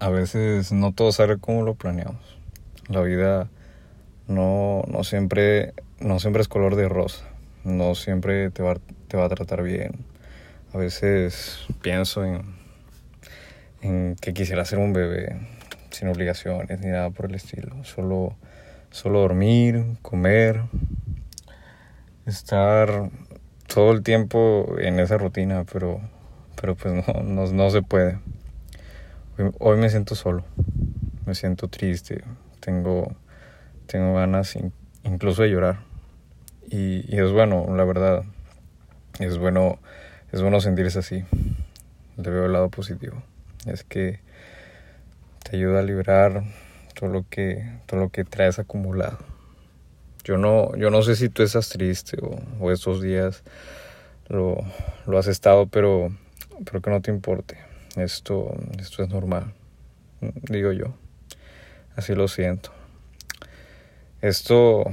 a veces no todo sale como lo planeamos. La vida no, no, siempre, no siempre es color de rosa, no siempre te va, te va a tratar bien. A veces pienso en, en que quisiera ser un bebé sin obligaciones ni nada por el estilo, solo, solo dormir, comer, estar todo el tiempo en esa rutina, pero, pero pues no, no, no se puede. Hoy, me siento solo, me siento triste, tengo, tengo ganas incluso de llorar. Y, es bueno, la verdad, es bueno, es bueno sentirse así. Le veo el lado positivo. Es que te ayuda a liberar todo lo que, todo lo que traes acumulado. Yo no, yo no sé si tú estás triste o, o estos días lo, lo has estado, pero, pero que no te importe esto, esto es normal, digo yo. Así lo siento. Esto,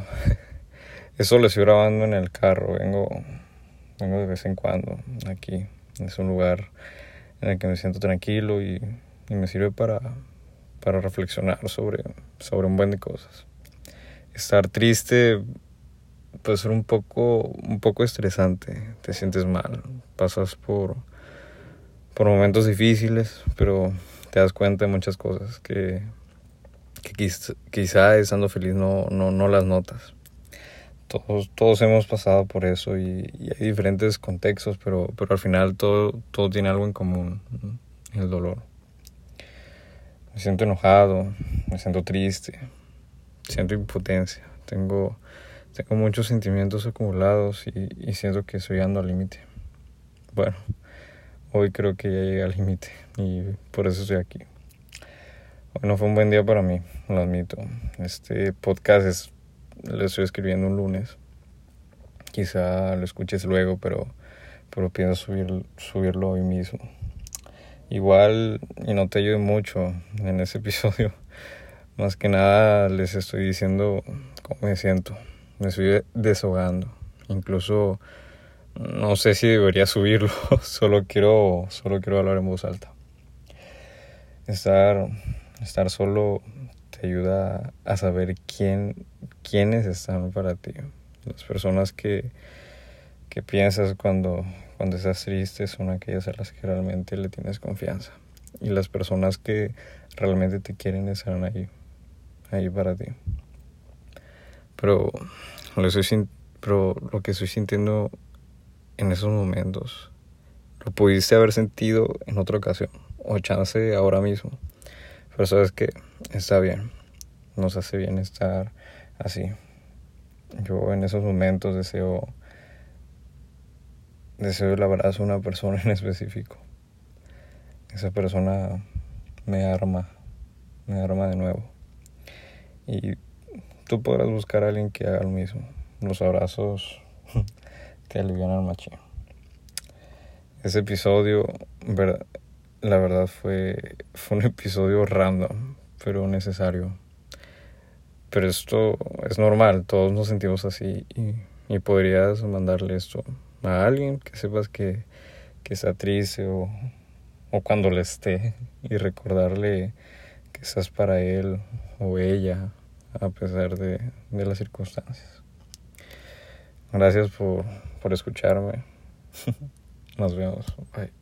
esto lo estoy grabando en el carro. Vengo, vengo de vez en cuando aquí. Es un lugar en el que me siento tranquilo y, me sirve para, para reflexionar sobre, sobre un buen de cosas. Estar triste puede ser un poco, un poco estresante. Te sientes mal. Pasas por por momentos difíciles, pero te das cuenta de muchas cosas que, que quizá, estando feliz no, no, no, las notas. Todos, todos hemos pasado por eso y, hay diferentes contextos, pero, pero al final todo, todo tiene algo en común, el dolor. Me siento enojado, me siento triste, siento impotencia, tengo, tengo muchos sentimientos acumulados y, y siento que estoy llegando al límite. Bueno, hoy creo que ya llegué al límite y por eso estoy aquí. Hoy no fue un buen día para mí, lo admito. Este podcast es, lo estoy escribiendo un lunes. Quizá lo escuches luego, pero, pero pienso subir, subirlo hoy mismo. Igual, y no te ayude mucho en ese episodio, más que nada les estoy diciendo cómo me siento. Me estoy desahogando. Incluso no sé si debería subirlo, solo quiero, solo quiero hablar en voz alta. Estar, estar solo te ayuda a saber quién, quiénes están para ti. Las personas que, que piensas cuando, cuando estás triste son aquellas a las que realmente le tienes confianza. Y las personas que realmente te quieren estarán ahí, ahí para ti. Pero lo, estoy, pero lo que estoy sintiendo en esos momentos. Lo pudiste haber sentido en otra ocasión o chance ahora mismo. Pero sabes que está bien. Nos hace bien estar así. Yo en esos momentos deseo deseo el abrazo a una persona en específico. Esa persona me arma, me arma de nuevo. Y tú podrás buscar a alguien que haga lo mismo. Los abrazos te alivian al machín. Ese episodio, la verdad fue, fue un episodio random, pero necesario. Pero esto es normal, todos nos sentimos así y, y podrías mandarle esto a alguien que sepas que, que está triste o, o cuando le esté y recordarle que estás para él o ella a pesar de, de las circunstancias. Gracias por, por escucharme. Nos vemos. Bye.